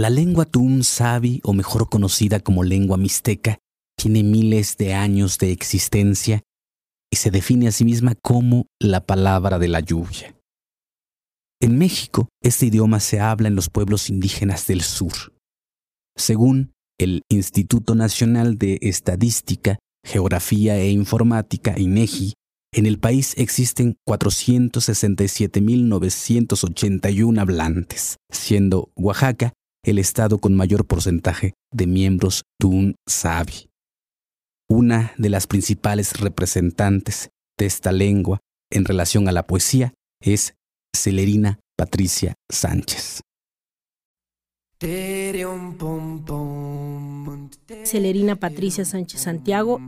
La lengua Tum Sabi, o mejor conocida como lengua mixteca, tiene miles de años de existencia y se define a sí misma como la palabra de la lluvia. En México, este idioma se habla en los pueblos indígenas del sur. Según el Instituto Nacional de Estadística, Geografía e Informática, INEGI, en el país existen 467.981 hablantes, siendo Oaxaca el estado con mayor porcentaje de miembros Tun Sabi. Una de las principales representantes de esta lengua en relación a la poesía es Celerina Patricia Sánchez. Celerina Patricia Sánchez Santiago.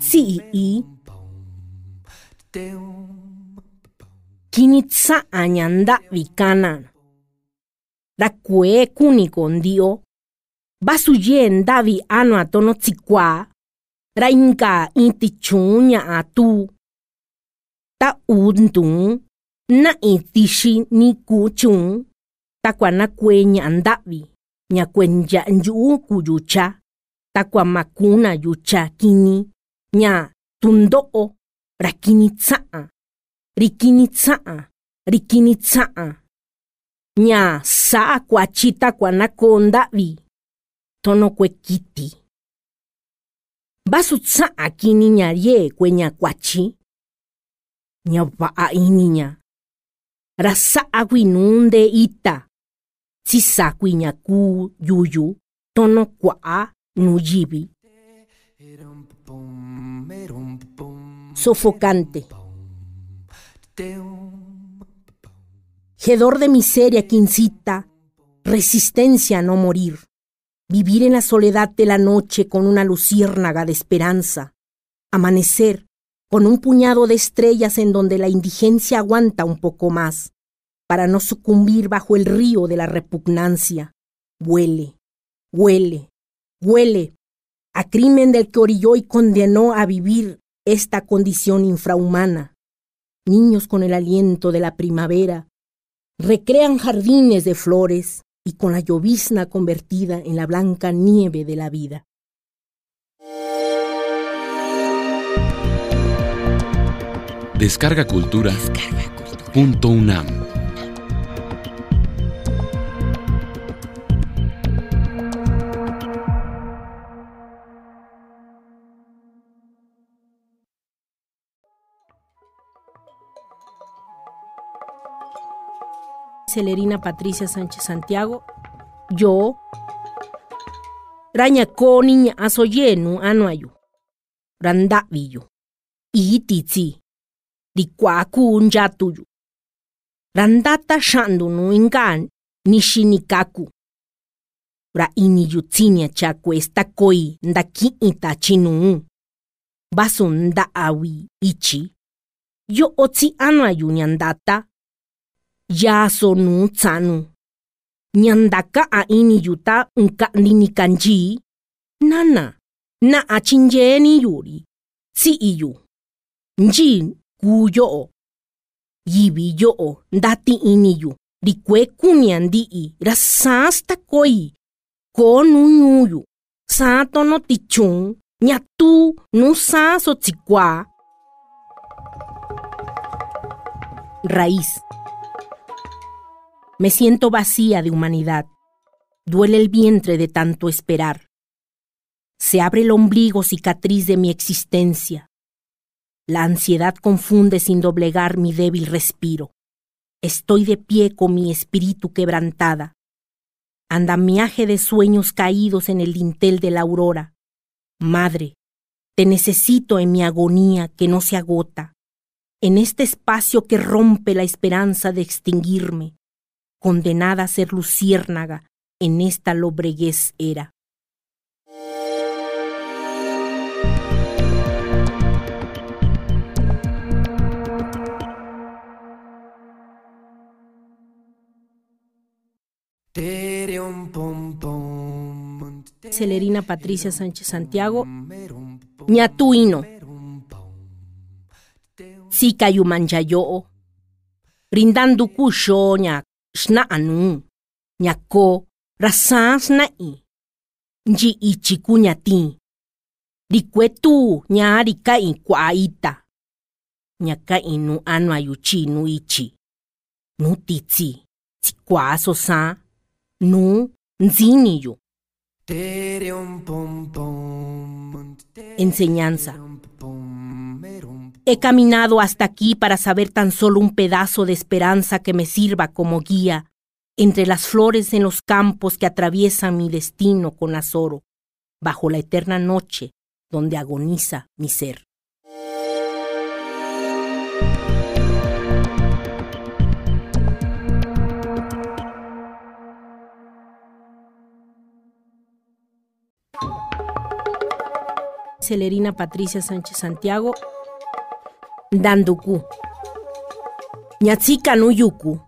Sí, y. Kinitsa añanda vikana. dakué kúniko Basu basuye ndavi anu atono tsikua ra inka inti chunya ña'a tu. Ta u na na'i tixi ni ku chun takua nakue nya ndavi ña kuenya'a nyu'u ku yucha takua makuna yucha kini ña tundo'o ra kini tsa'an ri kini tsa'an ri kini tsa'an ña sa'a kuachi takua nakoo nda'vi tono kue kiti. Vasu tsa'a kini ña ye kue ña kuachi. Ña va'a ini ña. Ra sa'a kuinuu nde ita. Tsisakui ña kuu yuyu. Tono kua'a ñuyivi sofocante Hedor de miseria que incita, resistencia a no morir, vivir en la soledad de la noche con una luciérnaga de esperanza, amanecer con un puñado de estrellas en donde la indigencia aguanta un poco más, para no sucumbir bajo el río de la repugnancia. Huele, huele, huele a crimen del que orilló y condenó a vivir esta condición infrahumana. Niños con el aliento de la primavera recrean jardines de flores y con la llovizna convertida en la blanca nieve de la vida. Descarga Cultura. Punto UNAM. Celerina Patricia Sánchez Santiago, yo, Raña niña asoyenu anuayu, randaviyu, ititsi, dikwaku njatuyu, randata shandunu ingan nishinikaku, ra iniyu tsinia chakwe esta koi ndaki'ita chinu, basu nda'awi ichi, yo otsi anuayu ñandata, yaso nu tsanu. Nyandaka a ini yuta nka nini kanji. Nana, na a chinjeni yuri. Si iyu. Nji kuyo. Yibi yo ndati ini yu. Rikwe kunyandi i rasasta koi. Ko nu nyuyu. Sato no tichun. Nyatu nu saso tsikwa. Raíz. Me siento vacía de humanidad. Duele el vientre de tanto esperar. Se abre el ombligo cicatriz de mi existencia. La ansiedad confunde sin doblegar mi débil respiro. Estoy de pie con mi espíritu quebrantada. Andamiaje de sueños caídos en el dintel de la aurora. Madre, te necesito en mi agonía que no se agota, en este espacio que rompe la esperanza de extinguirme condenada a ser luciérnaga en esta lobreguez era. Celerina Patricia Sánchez Santiago, ñatuino, Sikayumanchayo, brindando sna anu, ña ko rasá sna'i, nyi ichi ku ña tin, rikue tu ña rika'i kua'a ita, ña ka'i nu anu ayuchi nu ichi, nu titsi, tsikua so sa, nu nzini yu. Enseñanza. He caminado hasta aquí para saber tan solo un pedazo de esperanza que me sirva como guía entre las flores en los campos que atraviesan mi destino con azoro, bajo la eterna noche donde agoniza mi ser. Celerina Patricia Sánchez Santiago, Danduku. Ñatsika nuyuku,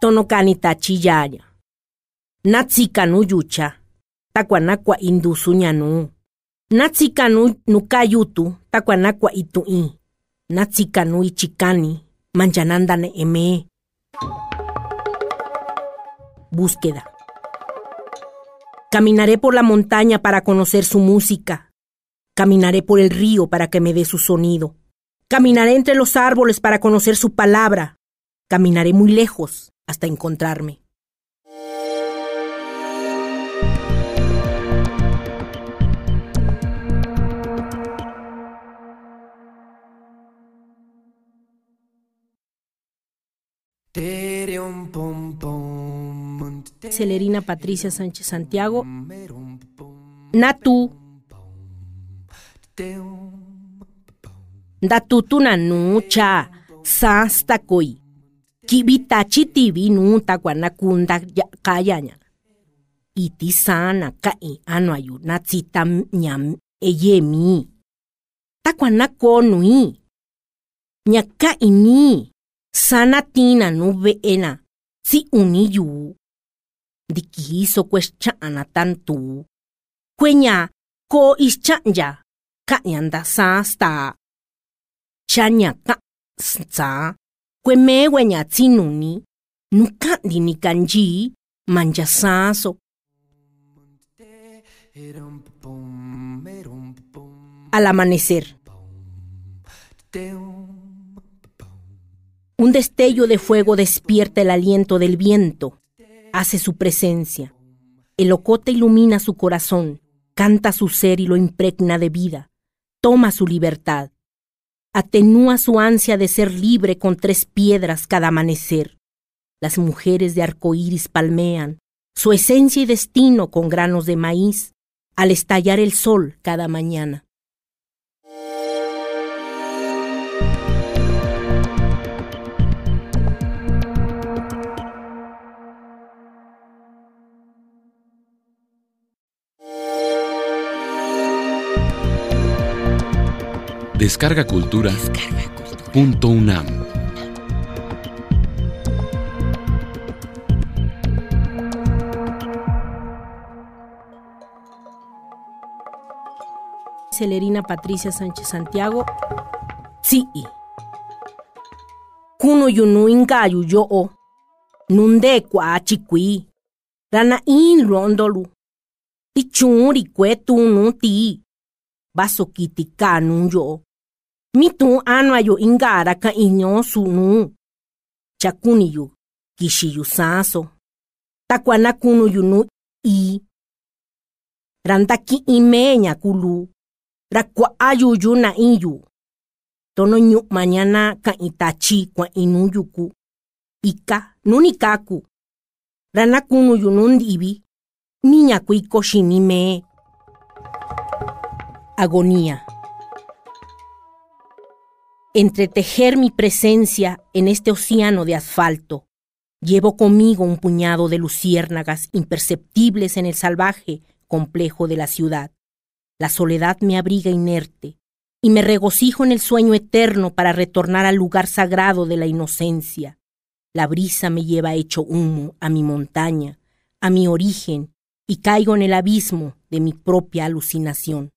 tonokani tachiyaya. Natsika nuyucha, takuanakua indusu. Natsika nu nukayutu, takuanakua itu'i. Natsika ichikani, manchanandane eme. Búsqueda. Caminaré por la montaña para conocer su música. Caminaré por el río para que me dé su sonido. Caminaré entre los árboles para conocer su palabra. Caminaré muy lejos hasta encontrarme. Celerina Patricia Sánchez Santiago. Natu. ndatutunanu cha sasta koi. Kivitachi tivi kunda takuanakunda kayaña iti sana ka'i anu ayu na tsita ñam eyemi takuanakonui ña ka'ini sana tina nu ve'ena si uni yuu ndikiso kuexcha'ana tantu. Kueña ko ischa'nya ka'ña sasta. Chanya ka sa. Kwemewe nya tsinuni. Nukandi ni kanji. Manja saso. Al amanecer. Un destello de fuego despierta el aliento del viento, hace su presencia. El ocote ilumina su corazón, canta su ser y lo impregna de vida, toma su libertad, atenúa su ansia de ser libre con tres piedras cada amanecer. Las mujeres de arcoíris palmean su esencia y destino con granos de maíz al estallar el sol cada mañana. Descarga Cultura. Punto UNAM. Celerina Patricia Sánchez Santiago. Sí. Kuno yunu ingayu yo o. Nunde kwa. Rana in rondolu. Tichuri kwetu nu ti. Baso kiti yo. Mitu anwa yo ingara ka inyo sunu. Chakuni yu. Kishi yu saso. Takwana kunu yunu i. Randaki imeña kulu. Rakwa ayuyu na iyu. Tono nyu mañana ka itachi kwa inuyuku. Ika nunikaku. Rana kunu yunundibi. Niña kuiko shinime. Agonía. Entretejer mi presencia en este océano de asfalto. Llevo conmigo un puñado de luciérnagas imperceptibles en el salvaje complejo de la ciudad. La soledad me abriga inerte y me regocijo en el sueño eterno para retornar al lugar sagrado de la inocencia. La brisa me lleva hecho humo a mi montaña, a mi origen, y caigo en el abismo de mi propia alucinación.